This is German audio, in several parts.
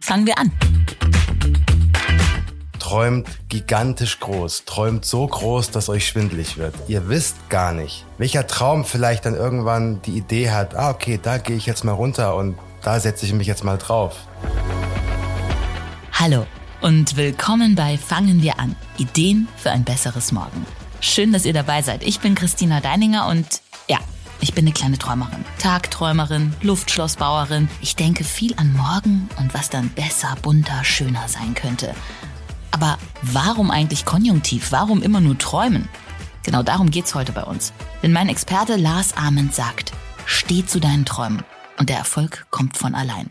Fangen wir an. Träumt gigantisch groß, träumt so groß, dass euch schwindlig wird. Ihr wisst gar nicht, welcher Traum vielleicht dann irgendwann die Idee hat, ah okay, da gehe ich jetzt mal runter und da setze ich mich jetzt mal drauf. Hallo und willkommen bei Fangen wir an. Ideen für ein besseres Morgen. Schön, dass ihr dabei seid. Ich bin Christina Deininger und ich bin eine kleine Träumerin. Tagträumerin, Luftschlossbauerin. Ich denke viel an morgen und was dann besser, bunter, schöner sein könnte. Aber warum eigentlich Konjunktiv? Warum immer nur träumen? Genau darum geht's heute bei uns. Denn mein Experte Lars Ament sagt, steh zu deinen Träumen und der Erfolg kommt von allein.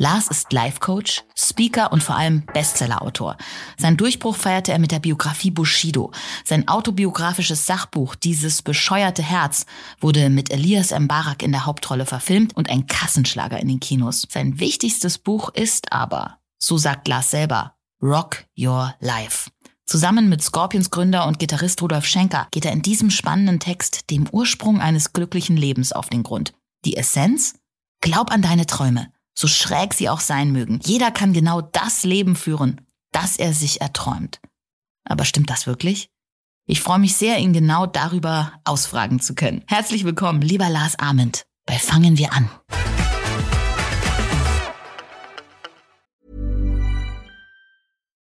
Lars ist Life-Coach, Speaker und vor allem Bestseller-Autor. Sein Durchbruch feierte er mit der Biografie Bushido. Sein autobiografisches Sachbuch Dieses bescheuerte Herz wurde mit Elias Mbarak in der Hauptrolle verfilmt und ein Kassenschlager in den Kinos. Sein wichtigstes Buch ist aber, so sagt Lars selber, Rock Your Life. Zusammen mit Scorpions Gründer und Gitarrist Rudolf Schenker geht er in diesem spannenden Text dem Ursprung eines glücklichen Lebens auf den Grund. Die Essenz? Glaub an deine Träume so schräg sie auch sein mögen. Jeder kann genau das Leben führen, das er sich erträumt. Aber stimmt das wirklich? Ich freue mich sehr, ihn genau darüber ausfragen zu können. Herzlich willkommen, lieber Lars Ament, bei Fangen wir an.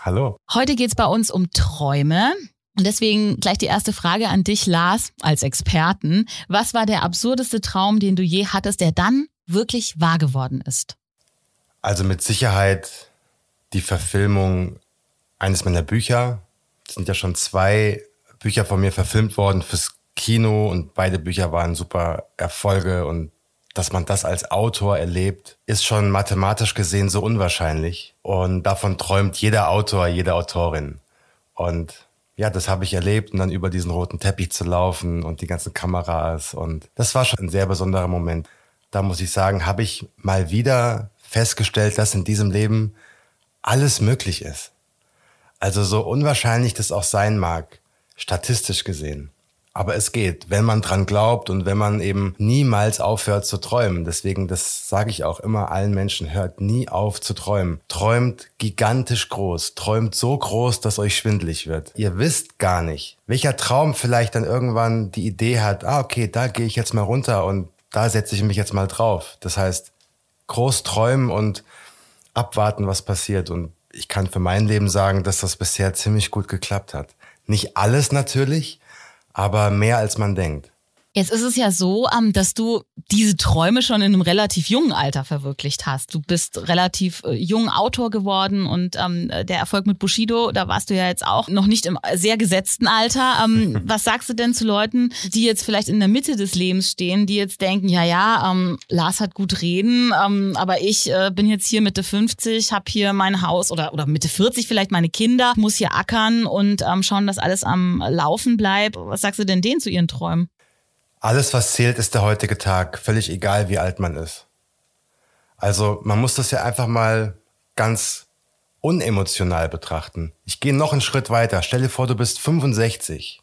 Hallo. Heute geht's bei uns um Träume. Und deswegen gleich die erste Frage an dich, Lars, als Experten. Was war der absurdeste Traum, den du je hattest, der dann wirklich wahr geworden ist? Also mit Sicherheit die Verfilmung eines meiner Bücher. Es sind ja schon zwei Bücher von mir verfilmt worden fürs Kino und beide Bücher waren super Erfolge und dass man das als Autor erlebt, ist schon mathematisch gesehen so unwahrscheinlich. Und davon träumt jeder Autor, jede Autorin. Und ja, das habe ich erlebt und dann über diesen roten Teppich zu laufen und die ganzen Kameras. Und das war schon ein sehr besonderer Moment. Da muss ich sagen, habe ich mal wieder festgestellt, dass in diesem Leben alles möglich ist. Also so unwahrscheinlich das auch sein mag, statistisch gesehen. Aber es geht, wenn man dran glaubt und wenn man eben niemals aufhört zu träumen. Deswegen, das sage ich auch immer allen Menschen, hört nie auf zu träumen. Träumt gigantisch groß, träumt so groß, dass euch schwindlig wird. Ihr wisst gar nicht, welcher Traum vielleicht dann irgendwann die Idee hat, ah okay, da gehe ich jetzt mal runter und da setze ich mich jetzt mal drauf. Das heißt, groß träumen und abwarten, was passiert. Und ich kann für mein Leben sagen, dass das bisher ziemlich gut geklappt hat. Nicht alles natürlich, aber mehr als man denkt. Jetzt ist es ja so, ähm, dass du diese Träume schon in einem relativ jungen Alter verwirklicht hast. Du bist relativ äh, jung Autor geworden und ähm, der Erfolg mit Bushido, da warst du ja jetzt auch noch nicht im sehr gesetzten Alter. Ähm, was sagst du denn zu Leuten, die jetzt vielleicht in der Mitte des Lebens stehen, die jetzt denken, ja, ja, Lars hat gut reden, aber ich äh, bin jetzt hier Mitte 50, habe hier mein Haus oder, oder Mitte 40 vielleicht meine Kinder, muss hier ackern und schauen, dass alles am Laufen bleibt. Was sagst du denn denen zu ihren Träumen? Alles, was zählt, ist der heutige Tag, völlig egal, wie alt man ist. Also man muss das ja einfach mal ganz unemotional betrachten. Ich gehe noch einen Schritt weiter. Stell dir vor, du bist 65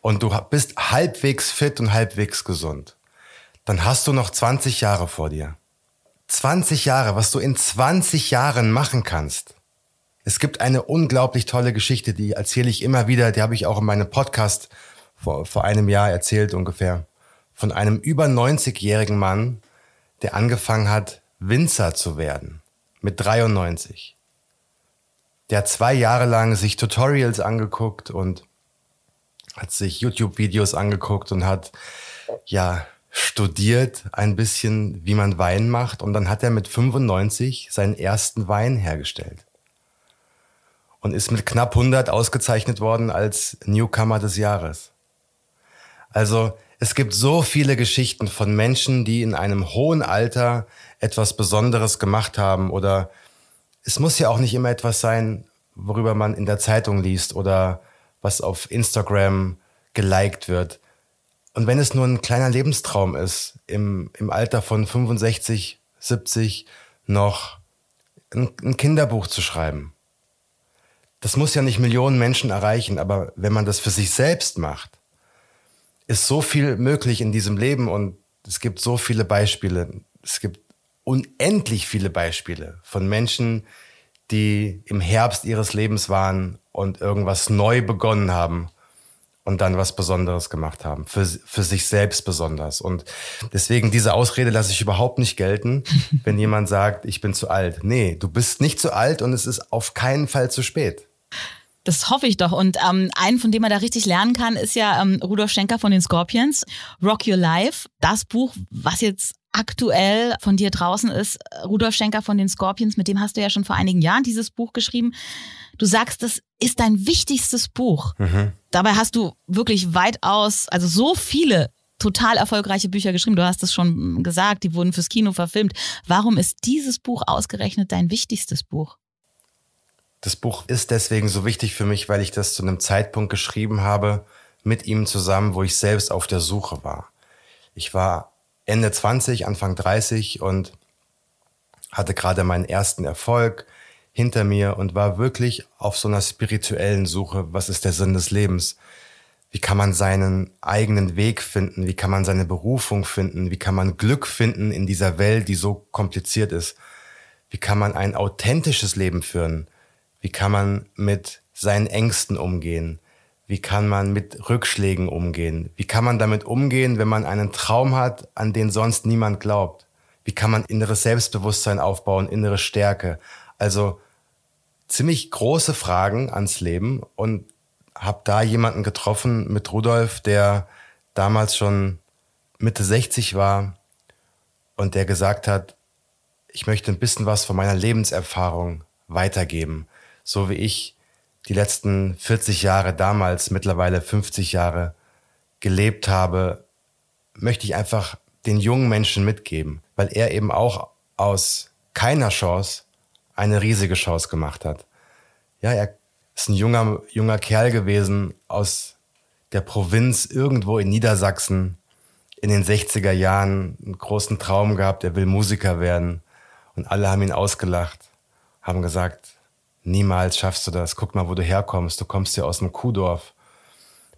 und du bist halbwegs fit und halbwegs gesund. Dann hast du noch 20 Jahre vor dir. 20 Jahre, was du in 20 Jahren machen kannst. Es gibt eine unglaublich tolle Geschichte, die erzähle ich immer wieder, die habe ich auch in meinem Podcast vor, vor einem Jahr erzählt ungefähr, von einem über 90-jährigen Mann, der angefangen hat, Winzer zu werden. Mit 93. Der hat zwei Jahre lang sich Tutorials angeguckt und hat sich YouTube-Videos angeguckt und hat, ja, studiert ein bisschen, wie man Wein macht. Und dann hat er mit 95 seinen ersten Wein hergestellt. Und ist mit knapp 100 ausgezeichnet worden als Newcomer des Jahres. Also Es gibt so viele Geschichten von Menschen, die in einem hohen Alter etwas Besonderes gemacht haben oder es muss ja auch nicht immer etwas sein, worüber man in der Zeitung liest oder was auf Instagram geliked wird. Und wenn es nur ein kleiner Lebenstraum ist, im, im Alter von 65, 70 noch ein, ein Kinderbuch zu schreiben. Das muss ja nicht Millionen Menschen erreichen, aber wenn man das für sich selbst macht, ist so viel möglich in diesem Leben und es gibt so viele Beispiele. Es gibt unendlich viele Beispiele von Menschen, die im Herbst ihres Lebens waren und irgendwas neu begonnen haben und dann was Besonderes gemacht haben. Für, für sich selbst besonders. Und deswegen diese Ausrede lasse ich überhaupt nicht gelten, wenn jemand sagt, ich bin zu alt. Nee, du bist nicht zu alt und es ist auf keinen Fall zu spät. Das hoffe ich doch. Und ähm, einen, von dem man da richtig lernen kann, ist ja ähm, Rudolf Schenker von den Scorpions. Rock Your Life. Das Buch, was jetzt aktuell von dir draußen ist, Rudolf Schenker von den Scorpions, mit dem hast du ja schon vor einigen Jahren dieses Buch geschrieben. Du sagst, das ist dein wichtigstes Buch. Mhm. Dabei hast du wirklich weitaus, also so viele total erfolgreiche Bücher geschrieben. Du hast es schon gesagt, die wurden fürs Kino verfilmt. Warum ist dieses Buch ausgerechnet dein wichtigstes Buch? Das Buch ist deswegen so wichtig für mich, weil ich das zu einem Zeitpunkt geschrieben habe mit ihm zusammen, wo ich selbst auf der Suche war. Ich war Ende 20, Anfang 30 und hatte gerade meinen ersten Erfolg hinter mir und war wirklich auf so einer spirituellen Suche, was ist der Sinn des Lebens? Wie kann man seinen eigenen Weg finden? Wie kann man seine Berufung finden? Wie kann man Glück finden in dieser Welt, die so kompliziert ist? Wie kann man ein authentisches Leben führen? Wie kann man mit seinen Ängsten umgehen? Wie kann man mit Rückschlägen umgehen? Wie kann man damit umgehen, wenn man einen Traum hat, an den sonst niemand glaubt? Wie kann man inneres Selbstbewusstsein aufbauen, innere Stärke? Also ziemlich große Fragen ans Leben und habe da jemanden getroffen mit Rudolf, der damals schon Mitte 60 war und der gesagt hat, ich möchte ein bisschen was von meiner Lebenserfahrung weitergeben so wie ich die letzten 40 Jahre damals, mittlerweile 50 Jahre gelebt habe, möchte ich einfach den jungen Menschen mitgeben, weil er eben auch aus keiner Chance eine riesige Chance gemacht hat. Ja, er ist ein junger, junger Kerl gewesen aus der Provinz irgendwo in Niedersachsen in den 60er Jahren einen großen Traum gehabt, er will Musiker werden. Und alle haben ihn ausgelacht, haben gesagt, Niemals schaffst du das. Guck mal, wo du herkommst. Du kommst ja aus einem Kuhdorf.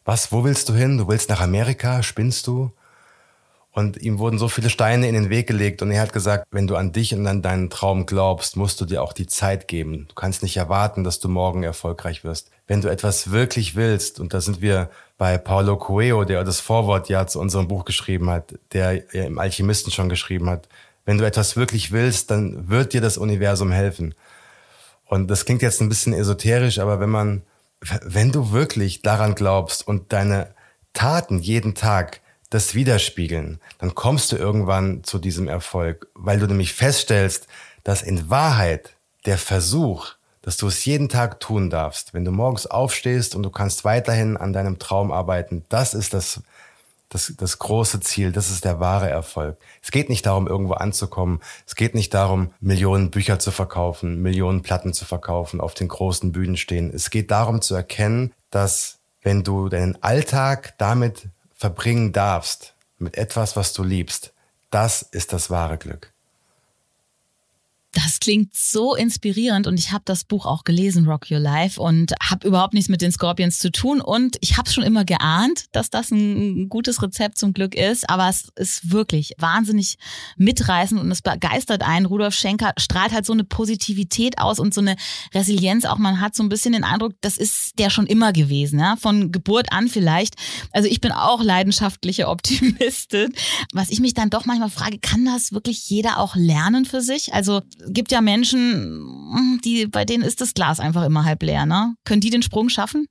Was, wo willst du hin? Du willst nach Amerika? Spinnst du? Und ihm wurden so viele Steine in den Weg gelegt und er hat gesagt, wenn du an dich und an deinen Traum glaubst, musst du dir auch die Zeit geben. Du kannst nicht erwarten, dass du morgen erfolgreich wirst. Wenn du etwas wirklich willst, und da sind wir bei Paulo Coelho, der das Vorwort ja zu unserem Buch geschrieben hat, der ja im Alchemisten schon geschrieben hat, wenn du etwas wirklich willst, dann wird dir das Universum helfen. Und das klingt jetzt ein bisschen esoterisch, aber wenn man, wenn du wirklich daran glaubst und deine Taten jeden Tag das widerspiegeln, dann kommst du irgendwann zu diesem Erfolg, weil du nämlich feststellst, dass in Wahrheit der Versuch, dass du es jeden Tag tun darfst, wenn du morgens aufstehst und du kannst weiterhin an deinem Traum arbeiten, das ist das das, das große Ziel, das ist der wahre Erfolg. Es geht nicht darum, irgendwo anzukommen. Es geht nicht darum, Millionen Bücher zu verkaufen, Millionen Platten zu verkaufen, auf den großen Bühnen stehen. Es geht darum zu erkennen, dass wenn du deinen Alltag damit verbringen darfst, mit etwas, was du liebst, das ist das wahre Glück. Das klingt so inspirierend und ich habe das Buch auch gelesen, Rock Your Life, und habe überhaupt nichts mit den Scorpions zu tun. Und ich habe schon immer geahnt, dass das ein gutes Rezept zum Glück ist. Aber es ist wirklich wahnsinnig mitreißend und es begeistert einen. Rudolf Schenker strahlt halt so eine Positivität aus und so eine Resilienz. Auch man hat so ein bisschen den Eindruck, das ist der schon immer gewesen, ja? von Geburt an vielleicht. Also ich bin auch leidenschaftliche Optimistin. Was ich mich dann doch manchmal frage, kann das wirklich jeder auch lernen für sich? Also gibt ja Menschen, die, bei denen ist das Glas einfach immer halb leer, ne? Können die den Sprung schaffen?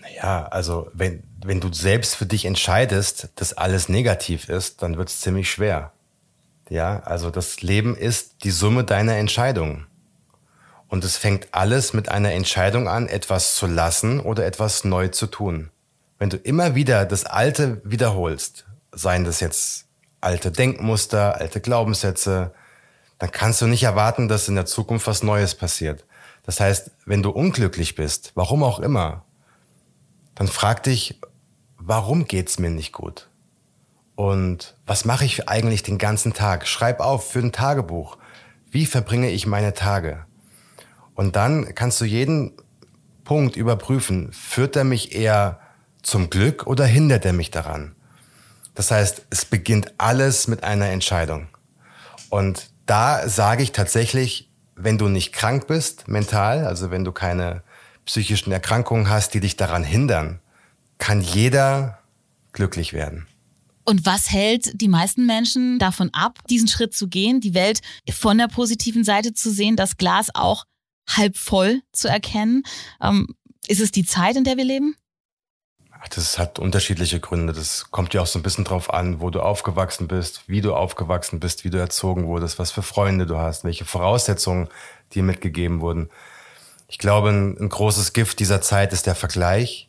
Naja, also wenn, wenn du selbst für dich entscheidest, dass alles negativ ist, dann wird es ziemlich schwer. Ja, also das Leben ist die Summe deiner Entscheidungen. Und es fängt alles mit einer Entscheidung an, etwas zu lassen oder etwas neu zu tun. wenn du immer wieder das Alte wiederholst, seien das jetzt alte Denkmuster, alte Glaubenssätze, dann kannst du nicht erwarten, dass in der Zukunft was Neues passiert. Das heißt, wenn du unglücklich bist, warum auch immer, dann frag dich, warum geht's mir nicht gut? Und was mache ich eigentlich den ganzen Tag? Schreib auf für ein Tagebuch. Wie verbringe ich meine Tage? Und dann kannst du jeden Punkt überprüfen. Führt er mich eher zum Glück oder hindert er mich daran? Das heißt, es beginnt alles mit einer Entscheidung. Und da sage ich tatsächlich, wenn du nicht krank bist, mental, also wenn du keine psychischen Erkrankungen hast, die dich daran hindern, kann jeder glücklich werden. Und was hält die meisten Menschen davon ab, diesen Schritt zu gehen, die Welt von der positiven Seite zu sehen, das Glas auch halb voll zu erkennen? Ähm, ist es die Zeit, in der wir leben? Das hat unterschiedliche Gründe. Das kommt ja auch so ein bisschen drauf an, wo du aufgewachsen bist, wie du aufgewachsen bist, wie du erzogen wurdest, was für Freunde du hast, welche Voraussetzungen dir mitgegeben wurden. Ich glaube, ein, ein großes Gift dieser Zeit ist der Vergleich,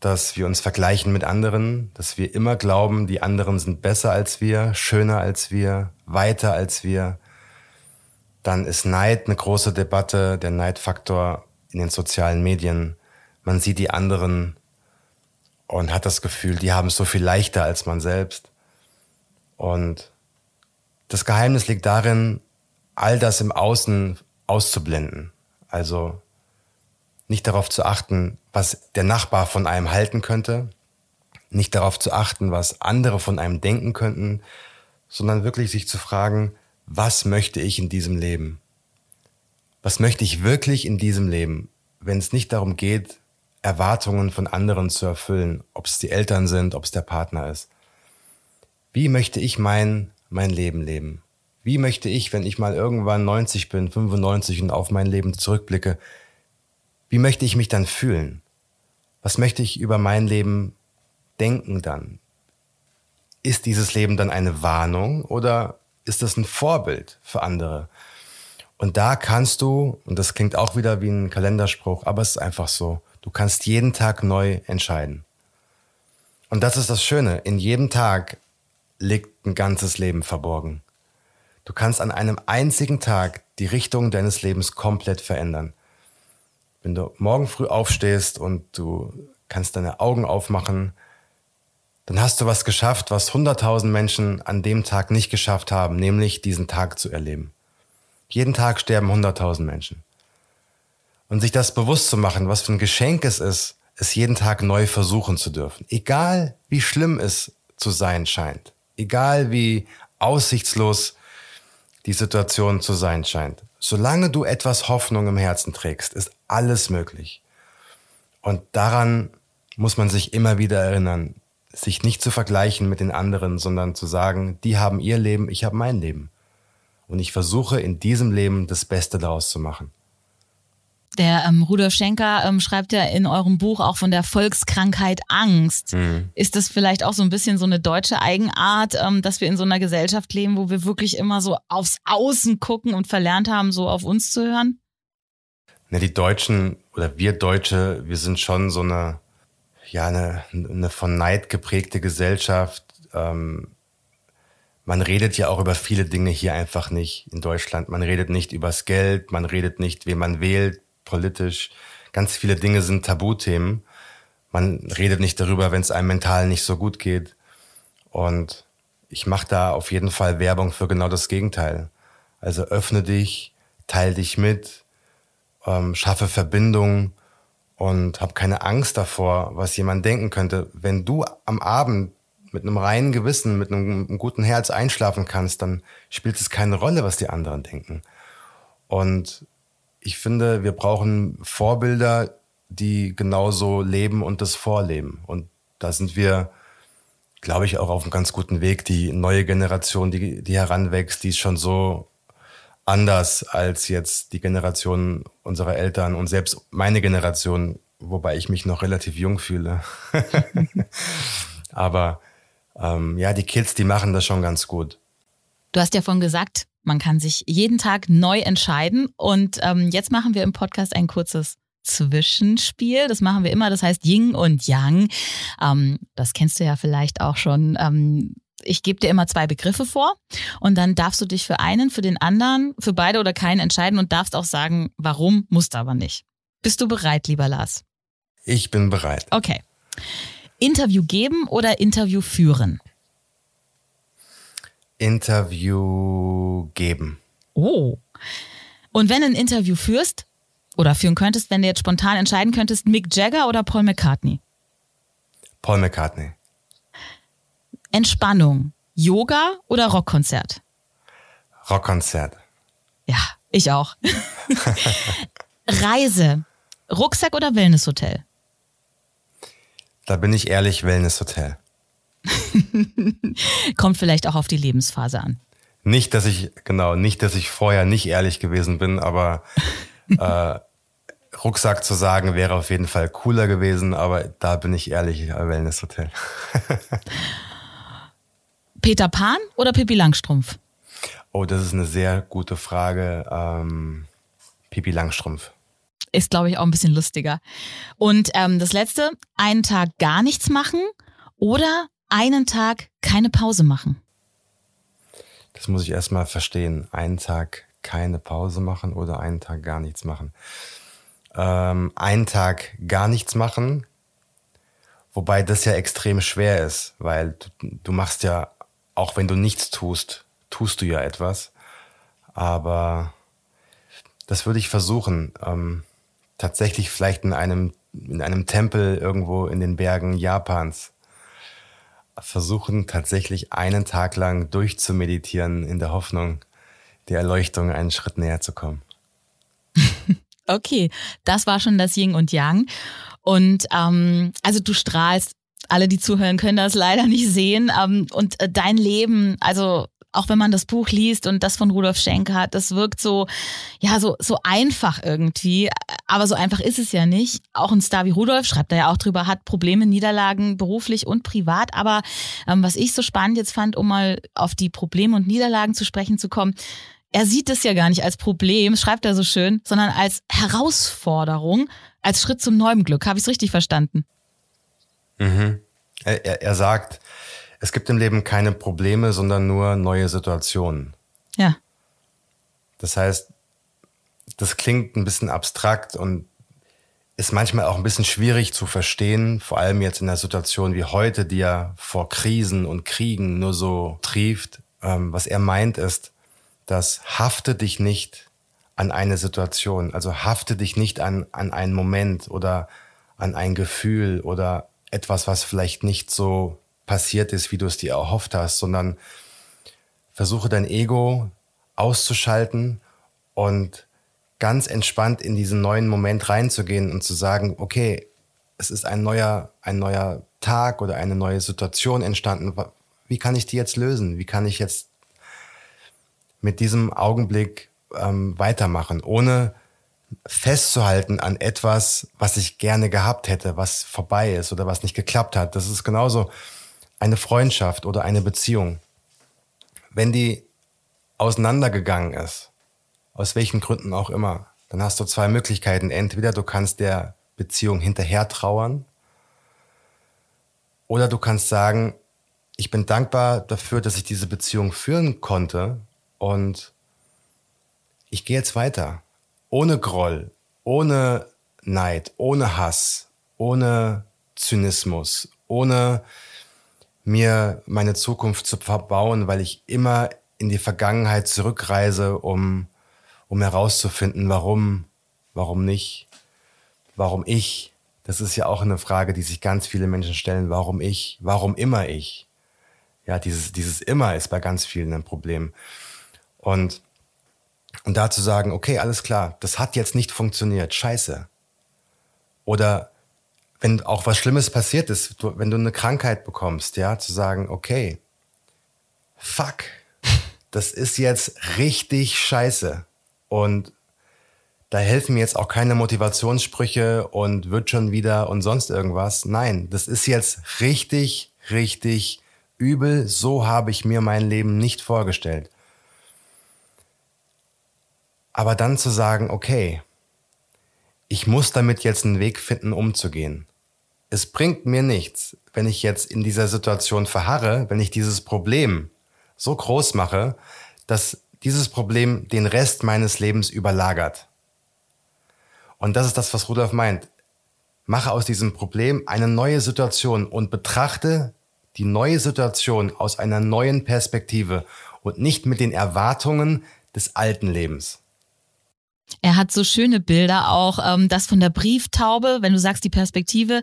dass wir uns vergleichen mit anderen, dass wir immer glauben, die anderen sind besser als wir, schöner als wir, weiter als wir. Dann ist Neid eine große Debatte, der Neidfaktor in den sozialen Medien. Man sieht die anderen und hat das Gefühl, die haben es so viel leichter als man selbst. Und das Geheimnis liegt darin, all das im Außen auszublenden. Also nicht darauf zu achten, was der Nachbar von einem halten könnte, nicht darauf zu achten, was andere von einem denken könnten, sondern wirklich sich zu fragen, was möchte ich in diesem Leben? Was möchte ich wirklich in diesem Leben, wenn es nicht darum geht, Erwartungen von anderen zu erfüllen, ob es die Eltern sind, ob es der Partner ist. Wie möchte ich mein, mein Leben leben? Wie möchte ich, wenn ich mal irgendwann 90 bin, 95 und auf mein Leben zurückblicke, wie möchte ich mich dann fühlen? Was möchte ich über mein Leben denken dann? Ist dieses Leben dann eine Warnung oder ist das ein Vorbild für andere? Und da kannst du, und das klingt auch wieder wie ein Kalenderspruch, aber es ist einfach so, Du kannst jeden Tag neu entscheiden. Und das ist das Schöne. In jedem Tag liegt ein ganzes Leben verborgen. Du kannst an einem einzigen Tag die Richtung deines Lebens komplett verändern. Wenn du morgen früh aufstehst und du kannst deine Augen aufmachen, dann hast du was geschafft, was 100.000 Menschen an dem Tag nicht geschafft haben, nämlich diesen Tag zu erleben. Jeden Tag sterben 100.000 Menschen. Und sich das bewusst zu machen, was für ein Geschenk es ist, es jeden Tag neu versuchen zu dürfen. Egal wie schlimm es zu sein scheint. Egal wie aussichtslos die Situation zu sein scheint. Solange du etwas Hoffnung im Herzen trägst, ist alles möglich. Und daran muss man sich immer wieder erinnern, sich nicht zu vergleichen mit den anderen, sondern zu sagen, die haben ihr Leben, ich habe mein Leben. Und ich versuche in diesem Leben das Beste daraus zu machen. Der ähm, Rudolf Schenker ähm, schreibt ja in eurem Buch auch von der Volkskrankheit Angst. Mhm. Ist das vielleicht auch so ein bisschen so eine deutsche Eigenart, ähm, dass wir in so einer Gesellschaft leben, wo wir wirklich immer so aufs Außen gucken und verlernt haben, so auf uns zu hören? Ne, die Deutschen oder wir Deutsche, wir sind schon so eine, ja, eine, eine von Neid geprägte Gesellschaft. Ähm, man redet ja auch über viele Dinge hier einfach nicht in Deutschland. Man redet nicht übers Geld, man redet nicht, wen man wählt, politisch. Ganz viele Dinge sind Tabuthemen. Man redet nicht darüber, wenn es einem mental nicht so gut geht. Und ich mache da auf jeden Fall Werbung für genau das Gegenteil. Also öffne dich, teile dich mit, ähm, schaffe Verbindungen und hab keine Angst davor, was jemand denken könnte. Wenn du am Abend mit einem reinen Gewissen, mit einem, einem guten Herz einschlafen kannst, dann spielt es keine Rolle, was die anderen denken. Und ich finde, wir brauchen Vorbilder, die genauso leben und das vorleben. Und da sind wir, glaube ich, auch auf einem ganz guten Weg. Die neue Generation, die, die heranwächst, die ist schon so anders als jetzt die Generation unserer Eltern und selbst meine Generation, wobei ich mich noch relativ jung fühle. Aber ähm, ja, die Kids, die machen das schon ganz gut. Du hast ja vorhin gesagt, man kann sich jeden Tag neu entscheiden. Und ähm, jetzt machen wir im Podcast ein kurzes Zwischenspiel. Das machen wir immer. Das heißt Ying und Yang. Ähm, das kennst du ja vielleicht auch schon. Ähm, ich gebe dir immer zwei Begriffe vor und dann darfst du dich für einen, für den anderen, für beide oder keinen entscheiden und darfst auch sagen, warum, musst aber nicht. Bist du bereit, lieber Lars? Ich bin bereit. Okay. Interview geben oder Interview führen? Interview geben. Oh. Und wenn du ein Interview führst oder führen könntest, wenn du jetzt spontan entscheiden könntest, Mick Jagger oder Paul McCartney? Paul McCartney. Entspannung, Yoga oder Rockkonzert? Rockkonzert. Ja, ich auch. Reise, Rucksack oder Wellnesshotel? Da bin ich ehrlich, Wellnesshotel. Kommt vielleicht auch auf die Lebensphase an. Nicht, dass ich, genau, nicht, dass ich vorher nicht ehrlich gewesen bin, aber äh, Rucksack zu sagen wäre auf jeden Fall cooler gewesen, aber da bin ich ehrlich, Wellnesshotel. Peter Pan oder Pippi Langstrumpf? Oh, das ist eine sehr gute Frage. Ähm, Pippi Langstrumpf. Ist, glaube ich, auch ein bisschen lustiger. Und ähm, das letzte, einen Tag gar nichts machen oder einen Tag keine Pause machen? Das muss ich erstmal verstehen. Einen Tag keine Pause machen oder einen Tag gar nichts machen. Ähm, einen Tag gar nichts machen, wobei das ja extrem schwer ist, weil du, du machst ja auch wenn du nichts tust, tust du ja etwas. Aber das würde ich versuchen. Ähm, tatsächlich vielleicht in einem, in einem Tempel irgendwo in den Bergen Japans versuchen, tatsächlich einen Tag lang durchzumeditieren in der Hoffnung, der Erleuchtung einen Schritt näher zu kommen. Okay, das war schon das Yin und Yang. Und ähm, also du strahlst alle, die zuhören, können das leider nicht sehen. Ähm, und äh, dein Leben, also auch wenn man das Buch liest und das von Rudolf Schenk hat, das wirkt so, ja, so, so einfach irgendwie. Aber so einfach ist es ja nicht. Auch ein Star wie Rudolf schreibt da ja auch drüber, hat Probleme, Niederlagen beruflich und privat. Aber ähm, was ich so spannend jetzt fand, um mal auf die Probleme und Niederlagen zu sprechen zu kommen, er sieht es ja gar nicht als Problem, schreibt er so schön, sondern als Herausforderung, als Schritt zum neuen Glück. Habe ich es richtig verstanden? Mhm. Er, er sagt, es gibt im Leben keine Probleme, sondern nur neue Situationen. Ja. Das heißt, das klingt ein bisschen abstrakt und ist manchmal auch ein bisschen schwierig zu verstehen, vor allem jetzt in einer Situation wie heute, die ja vor Krisen und Kriegen nur so trieft. Ähm, was er meint ist, dass hafte dich nicht an eine Situation, also hafte dich nicht an, an einen Moment oder an ein Gefühl oder etwas, was vielleicht nicht so passiert ist, wie du es dir erhofft hast, sondern versuche dein Ego auszuschalten und ganz entspannt in diesen neuen Moment reinzugehen und zu sagen, okay, es ist ein neuer, ein neuer Tag oder eine neue Situation entstanden. Wie kann ich die jetzt lösen? Wie kann ich jetzt mit diesem Augenblick ähm, weitermachen, ohne festzuhalten an etwas, was ich gerne gehabt hätte, was vorbei ist oder was nicht geklappt hat. Das ist genauso eine Freundschaft oder eine Beziehung. Wenn die auseinandergegangen ist, aus welchen Gründen auch immer, dann hast du zwei Möglichkeiten. Entweder du kannst der Beziehung hinterher trauern oder du kannst sagen, ich bin dankbar dafür, dass ich diese Beziehung führen konnte und ich gehe jetzt weiter ohne Groll, ohne Neid, ohne Hass, ohne Zynismus, ohne mir meine Zukunft zu verbauen, weil ich immer in die Vergangenheit zurückreise, um, um herauszufinden, warum, warum nicht, warum ich. Das ist ja auch eine Frage, die sich ganz viele Menschen stellen. Warum ich? Warum immer ich? Ja, dieses, dieses immer ist bei ganz vielen ein Problem. Und und da zu sagen, okay, alles klar, das hat jetzt nicht funktioniert, scheiße. Oder wenn auch was Schlimmes passiert ist, du, wenn du eine Krankheit bekommst, ja, zu sagen, okay, fuck, das ist jetzt richtig scheiße. Und da helfen mir jetzt auch keine Motivationssprüche und wird schon wieder und sonst irgendwas. Nein, das ist jetzt richtig, richtig übel. So habe ich mir mein Leben nicht vorgestellt. Aber dann zu sagen, okay, ich muss damit jetzt einen Weg finden, umzugehen. Es bringt mir nichts, wenn ich jetzt in dieser Situation verharre, wenn ich dieses Problem so groß mache, dass dieses Problem den Rest meines Lebens überlagert. Und das ist das, was Rudolf meint. Mache aus diesem Problem eine neue Situation und betrachte die neue Situation aus einer neuen Perspektive und nicht mit den Erwartungen des alten Lebens. Er hat so schöne Bilder auch, ähm, das von der Brieftaube, wenn du sagst die Perspektive,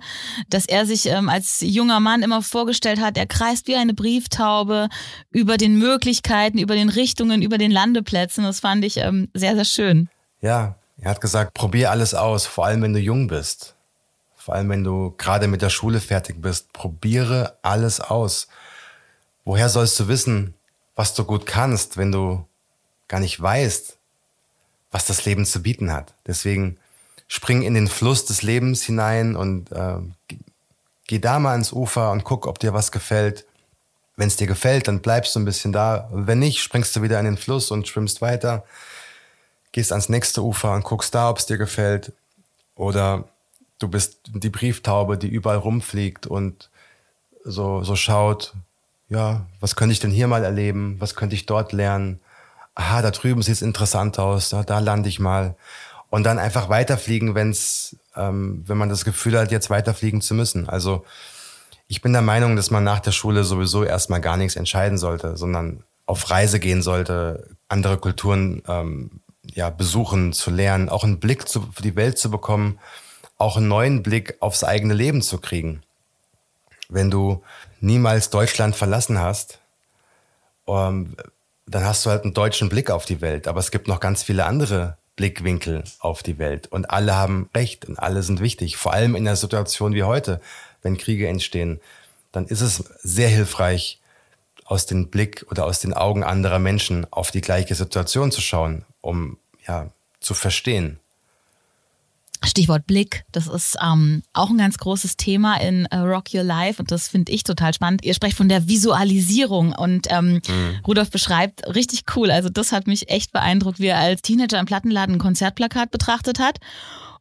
dass er sich ähm, als junger Mann immer vorgestellt hat, er kreist wie eine Brieftaube über den Möglichkeiten, über den Richtungen, über den Landeplätzen. Das fand ich ähm, sehr, sehr schön. Ja, er hat gesagt, probier alles aus, vor allem wenn du jung bist. Vor allem wenn du gerade mit der Schule fertig bist, probiere alles aus. Woher sollst du wissen, was du gut kannst, wenn du gar nicht weißt, was das Leben zu bieten hat. Deswegen spring in den Fluss des Lebens hinein und äh, geh da mal ins Ufer und guck, ob dir was gefällt. Wenn es dir gefällt, dann bleibst du ein bisschen da. Wenn nicht, springst du wieder in den Fluss und schwimmst weiter. Gehst ans nächste Ufer und guckst da, ob es dir gefällt. Oder du bist die Brieftaube, die überall rumfliegt und so, so schaut, ja, was könnte ich denn hier mal erleben? Was könnte ich dort lernen? Aha, da drüben sieht es interessant aus, da, da lande ich mal. Und dann einfach weiterfliegen, wenn's, ähm, wenn man das Gefühl hat, jetzt weiterfliegen zu müssen. Also ich bin der Meinung, dass man nach der Schule sowieso erstmal gar nichts entscheiden sollte, sondern auf Reise gehen sollte, andere Kulturen ähm, ja, besuchen, zu lernen, auch einen Blick zu, für die Welt zu bekommen, auch einen neuen Blick aufs eigene Leben zu kriegen. Wenn du niemals Deutschland verlassen hast, ähm, dann hast du halt einen deutschen Blick auf die Welt. Aber es gibt noch ganz viele andere Blickwinkel auf die Welt. Und alle haben Recht und alle sind wichtig. Vor allem in der Situation wie heute, wenn Kriege entstehen, dann ist es sehr hilfreich, aus dem Blick oder aus den Augen anderer Menschen auf die gleiche Situation zu schauen, um ja zu verstehen, Stichwort Blick, das ist ähm, auch ein ganz großes Thema in uh, Rock Your Life und das finde ich total spannend. Ihr sprecht von der Visualisierung und ähm, mhm. Rudolf beschreibt richtig cool. Also das hat mich echt beeindruckt, wie er als Teenager im Plattenladen ein Konzertplakat betrachtet hat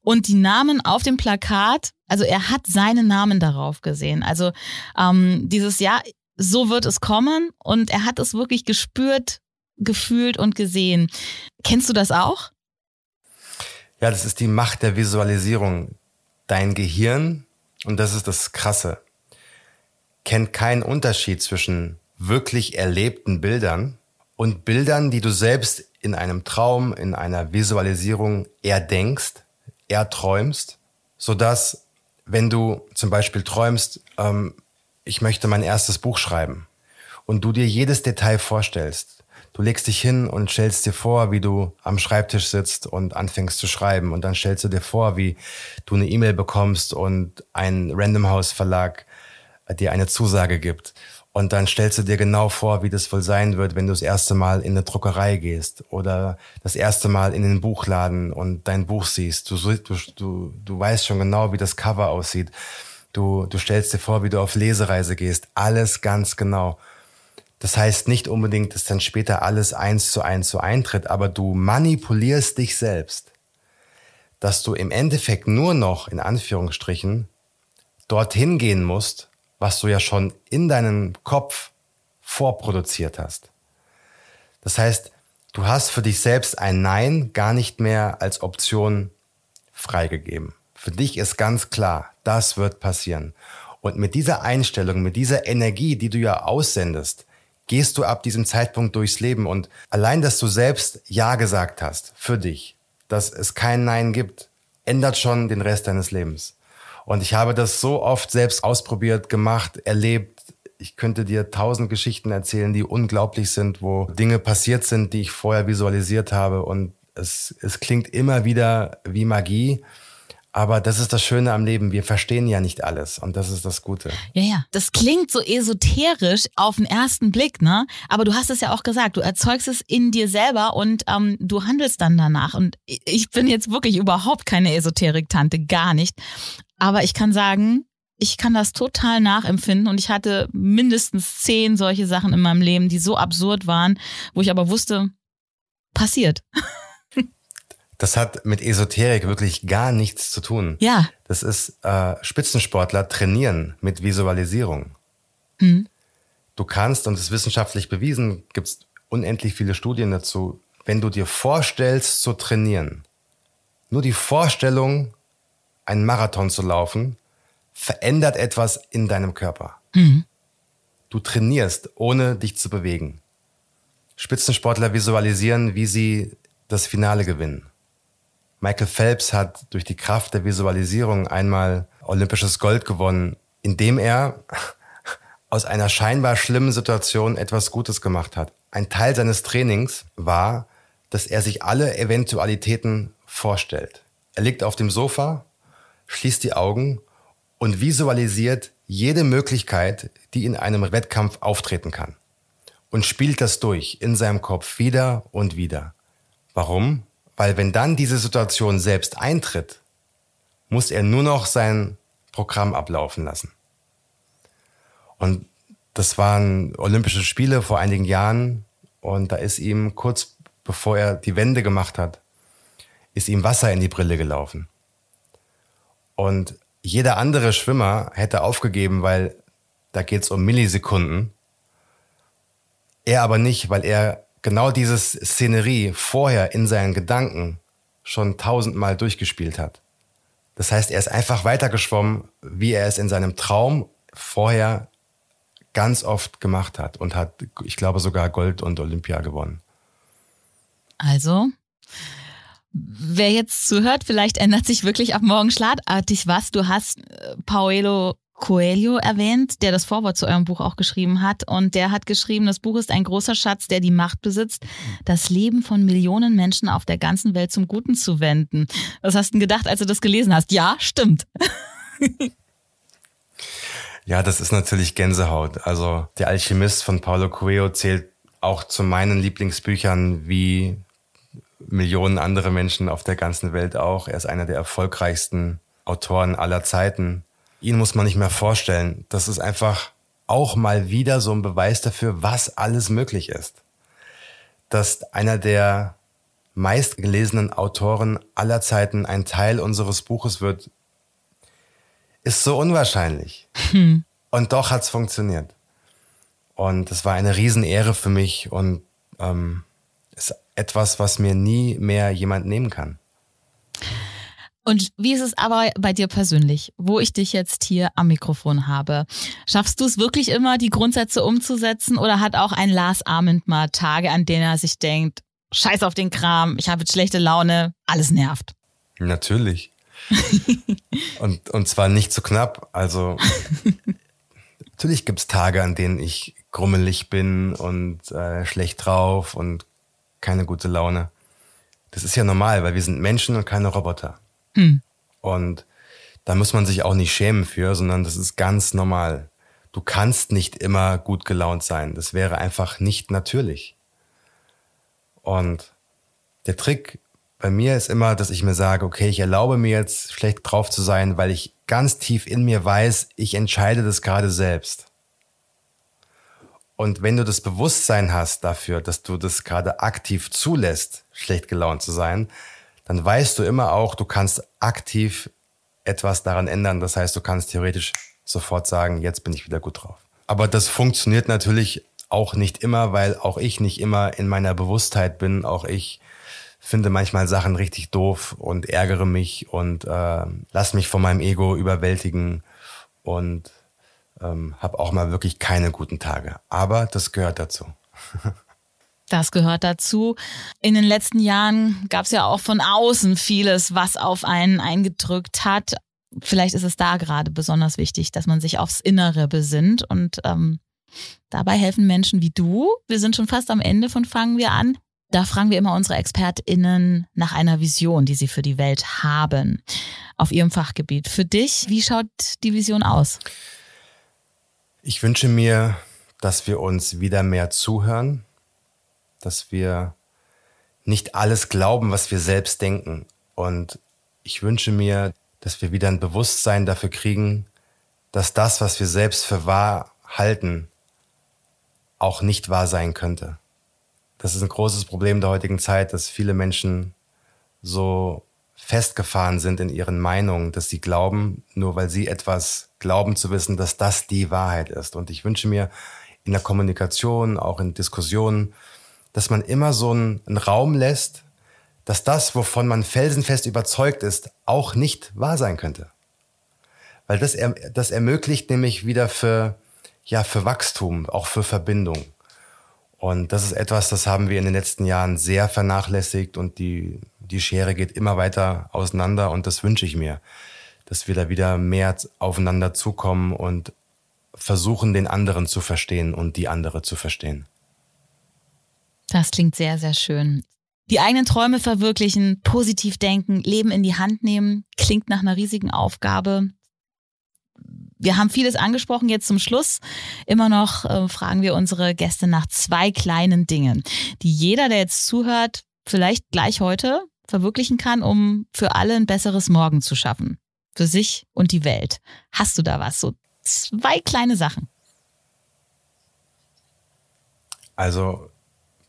und die Namen auf dem Plakat, also er hat seinen Namen darauf gesehen. Also ähm, dieses Jahr, so wird es kommen und er hat es wirklich gespürt, gefühlt und gesehen. Kennst du das auch? Ja, das ist die Macht der Visualisierung. Dein Gehirn, und das ist das Krasse, kennt keinen Unterschied zwischen wirklich erlebten Bildern und Bildern, die du selbst in einem Traum, in einer Visualisierung erdenkst, erträumst, sodass, wenn du zum Beispiel träumst, ähm, ich möchte mein erstes Buch schreiben und du dir jedes Detail vorstellst, Du legst dich hin und stellst dir vor, wie du am Schreibtisch sitzt und anfängst zu schreiben. Und dann stellst du dir vor, wie du eine E-Mail bekommst und ein Random House Verlag dir eine Zusage gibt. Und dann stellst du dir genau vor, wie das wohl sein wird, wenn du das erste Mal in eine Druckerei gehst oder das erste Mal in den Buchladen und dein Buch siehst. Du, du, du, du weißt schon genau, wie das Cover aussieht. Du, du stellst dir vor, wie du auf Lesereise gehst. Alles ganz genau. Das heißt nicht unbedingt, dass dann später alles eins zu eins so eintritt, aber du manipulierst dich selbst, dass du im Endeffekt nur noch, in Anführungsstrichen, dorthin gehen musst, was du ja schon in deinem Kopf vorproduziert hast. Das heißt, du hast für dich selbst ein Nein gar nicht mehr als Option freigegeben. Für dich ist ganz klar, das wird passieren. Und mit dieser Einstellung, mit dieser Energie, die du ja aussendest, gehst du ab diesem Zeitpunkt durchs Leben und allein, dass du selbst Ja gesagt hast für dich, dass es kein Nein gibt, ändert schon den Rest deines Lebens. Und ich habe das so oft selbst ausprobiert, gemacht, erlebt. Ich könnte dir tausend Geschichten erzählen, die unglaublich sind, wo Dinge passiert sind, die ich vorher visualisiert habe. Und es, es klingt immer wieder wie Magie. Aber das ist das Schöne am Leben. Wir verstehen ja nicht alles und das ist das Gute. Ja, ja. Das klingt so esoterisch auf den ersten Blick, ne? Aber du hast es ja auch gesagt. Du erzeugst es in dir selber und ähm, du handelst dann danach. Und ich bin jetzt wirklich überhaupt keine Esoterik-Tante, gar nicht. Aber ich kann sagen, ich kann das total nachempfinden und ich hatte mindestens zehn solche Sachen in meinem Leben, die so absurd waren, wo ich aber wusste, passiert. Das hat mit Esoterik wirklich gar nichts zu tun. Ja. Das ist äh, Spitzensportler trainieren mit Visualisierung. Mhm. Du kannst, und es ist wissenschaftlich bewiesen, gibt es unendlich viele Studien dazu, wenn du dir vorstellst zu trainieren, nur die Vorstellung, einen Marathon zu laufen, verändert etwas in deinem Körper. Mhm. Du trainierst, ohne dich zu bewegen. Spitzensportler visualisieren, wie sie das Finale gewinnen. Michael Phelps hat durch die Kraft der Visualisierung einmal olympisches Gold gewonnen, indem er aus einer scheinbar schlimmen Situation etwas Gutes gemacht hat. Ein Teil seines Trainings war, dass er sich alle Eventualitäten vorstellt. Er liegt auf dem Sofa, schließt die Augen und visualisiert jede Möglichkeit, die in einem Wettkampf auftreten kann. Und spielt das durch in seinem Kopf wieder und wieder. Warum? Weil wenn dann diese Situation selbst eintritt, muss er nur noch sein Programm ablaufen lassen. Und das waren Olympische Spiele vor einigen Jahren und da ist ihm kurz bevor er die Wende gemacht hat, ist ihm Wasser in die Brille gelaufen. Und jeder andere Schwimmer hätte aufgegeben, weil da geht es um Millisekunden. Er aber nicht, weil er genau dieses Szenerie vorher in seinen Gedanken schon tausendmal durchgespielt hat. Das heißt, er ist einfach weitergeschwommen, wie er es in seinem Traum vorher ganz oft gemacht hat und hat, ich glaube, sogar Gold und Olympia gewonnen. Also, wer jetzt zuhört, vielleicht ändert sich wirklich ab morgen schlagartig was. Du hast äh, Paolo Coelho erwähnt, der das Vorwort zu eurem Buch auch geschrieben hat. Und der hat geschrieben, das Buch ist ein großer Schatz, der die Macht besitzt, das Leben von Millionen Menschen auf der ganzen Welt zum Guten zu wenden. Was hast du gedacht, als du das gelesen hast? Ja, stimmt. ja, das ist natürlich Gänsehaut. Also der Alchemist von Paulo Coelho zählt auch zu meinen Lieblingsbüchern wie Millionen andere Menschen auf der ganzen Welt auch. Er ist einer der erfolgreichsten Autoren aller Zeiten. Ihn muss man nicht mehr vorstellen. Das ist einfach auch mal wieder so ein Beweis dafür, was alles möglich ist. Dass einer der meistgelesenen Autoren aller Zeiten ein Teil unseres Buches wird, ist so unwahrscheinlich. Hm. Und doch hat es funktioniert. Und es war eine Riesenehre für mich und ähm, ist etwas, was mir nie mehr jemand nehmen kann. Und wie ist es aber bei dir persönlich, wo ich dich jetzt hier am Mikrofon habe? Schaffst du es wirklich immer, die Grundsätze umzusetzen oder hat auch ein Lars Arment mal Tage, an denen er sich denkt, scheiß auf den Kram, ich habe jetzt schlechte Laune, alles nervt? Natürlich. und, und zwar nicht zu so knapp. Also natürlich gibt es Tage, an denen ich grummelig bin und äh, schlecht drauf und keine gute Laune. Das ist ja normal, weil wir sind Menschen und keine Roboter. Hm. Und da muss man sich auch nicht schämen für, sondern das ist ganz normal. Du kannst nicht immer gut gelaunt sein. Das wäre einfach nicht natürlich. Und der Trick bei mir ist immer, dass ich mir sage, okay, ich erlaube mir jetzt schlecht drauf zu sein, weil ich ganz tief in mir weiß, ich entscheide das gerade selbst. Und wenn du das Bewusstsein hast dafür, dass du das gerade aktiv zulässt, schlecht gelaunt zu sein, dann weißt du immer auch, du kannst aktiv etwas daran ändern. Das heißt, du kannst theoretisch sofort sagen, jetzt bin ich wieder gut drauf. Aber das funktioniert natürlich auch nicht immer, weil auch ich nicht immer in meiner Bewusstheit bin. Auch ich finde manchmal Sachen richtig doof und ärgere mich und äh, lass mich von meinem Ego überwältigen und ähm, habe auch mal wirklich keine guten Tage. Aber das gehört dazu. Das gehört dazu. In den letzten Jahren gab es ja auch von außen vieles, was auf einen eingedrückt hat. Vielleicht ist es da gerade besonders wichtig, dass man sich aufs Innere besinnt und ähm, dabei helfen Menschen wie du. Wir sind schon fast am Ende von Fangen wir an. Da fragen wir immer unsere ExpertInnen nach einer Vision, die sie für die Welt haben, auf ihrem Fachgebiet. Für dich, wie schaut die Vision aus? Ich wünsche mir, dass wir uns wieder mehr zuhören, dass wir nicht alles glauben, was wir selbst denken. Und ich wünsche mir, dass wir wieder ein Bewusstsein dafür kriegen, dass das, was wir selbst für wahr halten, auch nicht wahr sein könnte. Das ist ein großes Problem der heutigen Zeit, dass viele Menschen so festgefahren sind in ihren Meinungen, dass sie glauben, nur weil sie etwas glauben zu wissen, dass das die Wahrheit ist. Und ich wünsche mir in der Kommunikation, auch in Diskussionen, dass man immer so einen, einen Raum lässt, dass das, wovon man felsenfest überzeugt ist, auch nicht wahr sein könnte. Weil das, das ermöglicht nämlich wieder für, ja, für Wachstum, auch für Verbindung. Und das ist etwas, das haben wir in den letzten Jahren sehr vernachlässigt und die, die Schere geht immer weiter auseinander und das wünsche ich mir, dass wir da wieder mehr aufeinander zukommen und versuchen, den anderen zu verstehen und die andere zu verstehen. Das klingt sehr, sehr schön. Die eigenen Träume verwirklichen, positiv denken, Leben in die Hand nehmen, klingt nach einer riesigen Aufgabe wir haben vieles angesprochen. Jetzt zum Schluss immer noch äh, fragen wir unsere Gäste nach zwei kleinen Dingen, die jeder, der jetzt zuhört, vielleicht gleich heute verwirklichen kann, um für alle ein besseres Morgen zu schaffen. Für sich und die Welt. Hast du da was? So zwei kleine Sachen. Also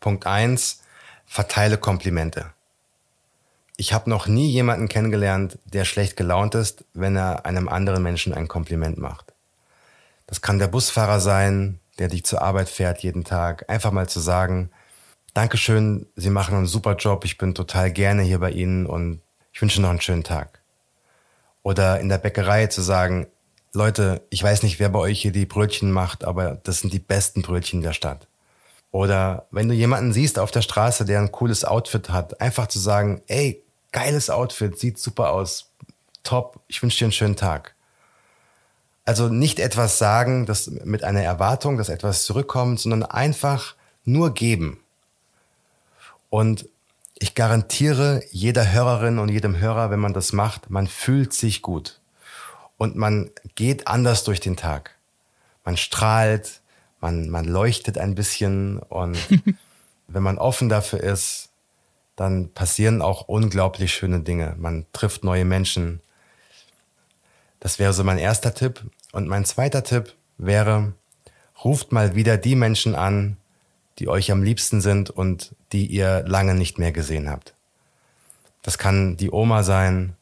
Punkt eins: verteile Komplimente. Ich habe noch nie jemanden kennengelernt, der schlecht gelaunt ist, wenn er einem anderen Menschen ein Kompliment macht. Das kann der Busfahrer sein, der dich zur Arbeit fährt jeden Tag. Einfach mal zu sagen, Dankeschön, Sie machen einen super Job, ich bin total gerne hier bei Ihnen und ich wünsche noch einen schönen Tag. Oder in der Bäckerei zu sagen, Leute, ich weiß nicht, wer bei euch hier die Brötchen macht, aber das sind die besten Brötchen der Stadt. Oder wenn du jemanden siehst auf der Straße, der ein cooles Outfit hat, einfach zu sagen, ey, geiles Outfit, sieht super aus, top, ich wünsche dir einen schönen Tag. Also nicht etwas sagen, das mit einer Erwartung, dass etwas zurückkommt, sondern einfach nur geben. Und ich garantiere jeder Hörerin und jedem Hörer, wenn man das macht, man fühlt sich gut. Und man geht anders durch den Tag. Man strahlt, man, man leuchtet ein bisschen und wenn man offen dafür ist, dann passieren auch unglaublich schöne Dinge. Man trifft neue Menschen. Das wäre so mein erster Tipp. Und mein zweiter Tipp wäre, ruft mal wieder die Menschen an, die euch am liebsten sind und die ihr lange nicht mehr gesehen habt. Das kann die Oma sein,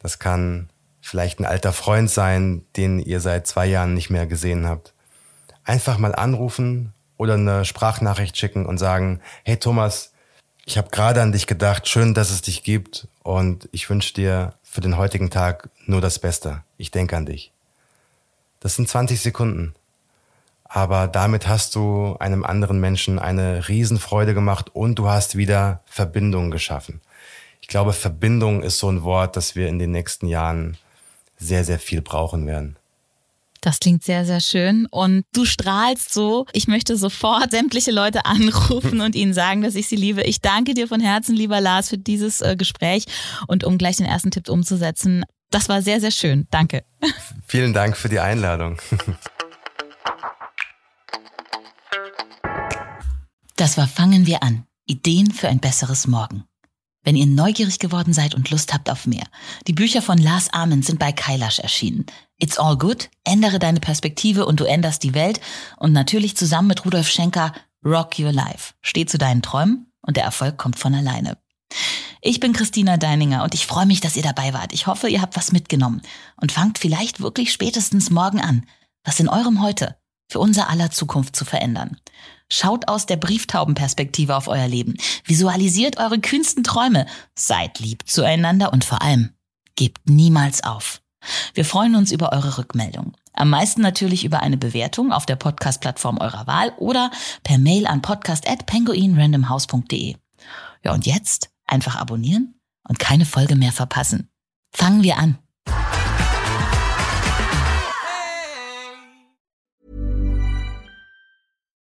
das kann vielleicht ein alter Freund sein, den ihr seit zwei Jahren nicht mehr gesehen habt. Einfach mal anrufen oder eine Sprachnachricht schicken und sagen, hey Thomas, ich habe gerade an dich gedacht. Schön, dass es dich gibt. Und ich wünsche dir für den heutigen Tag nur das Beste. Ich denke an dich. Das sind 20 Sekunden. Aber damit hast du einem anderen Menschen eine Riesenfreude gemacht und du hast wieder Verbindungen geschaffen. Ich glaube, Verbindung ist so ein Wort, das wir in den nächsten Jahren sehr, sehr viel brauchen werden. Das klingt sehr, sehr schön. Und du strahlst so. Ich möchte sofort sämtliche Leute anrufen und ihnen sagen, dass ich sie liebe. Ich danke dir von Herzen, lieber Lars, für dieses äh, Gespräch und um gleich den ersten Tipp umzusetzen. Das war sehr, sehr schön. Danke. Vielen Dank für die Einladung. Das war Fangen wir an. Ideen für ein besseres Morgen. Wenn ihr neugierig geworden seid und Lust habt auf mehr. Die Bücher von Lars Amen sind bei Kailash erschienen. It's all good, ändere deine Perspektive und du änderst die Welt. Und natürlich zusammen mit Rudolf Schenker Rock Your Life. Steh zu deinen Träumen und der Erfolg kommt von alleine. Ich bin Christina Deininger und ich freue mich, dass ihr dabei wart. Ich hoffe, ihr habt was mitgenommen und fangt vielleicht wirklich spätestens morgen an, was in eurem Heute für unser aller Zukunft zu verändern. Schaut aus der Brieftaubenperspektive auf euer Leben. Visualisiert eure kühnsten Träume. Seid lieb zueinander und vor allem, gebt niemals auf. Wir freuen uns über eure Rückmeldung. Am meisten natürlich über eine Bewertung auf der Podcast-Plattform eurer Wahl oder per Mail an podcast.penguinrandomhouse.de. Ja, und jetzt einfach abonnieren und keine Folge mehr verpassen. Fangen wir an.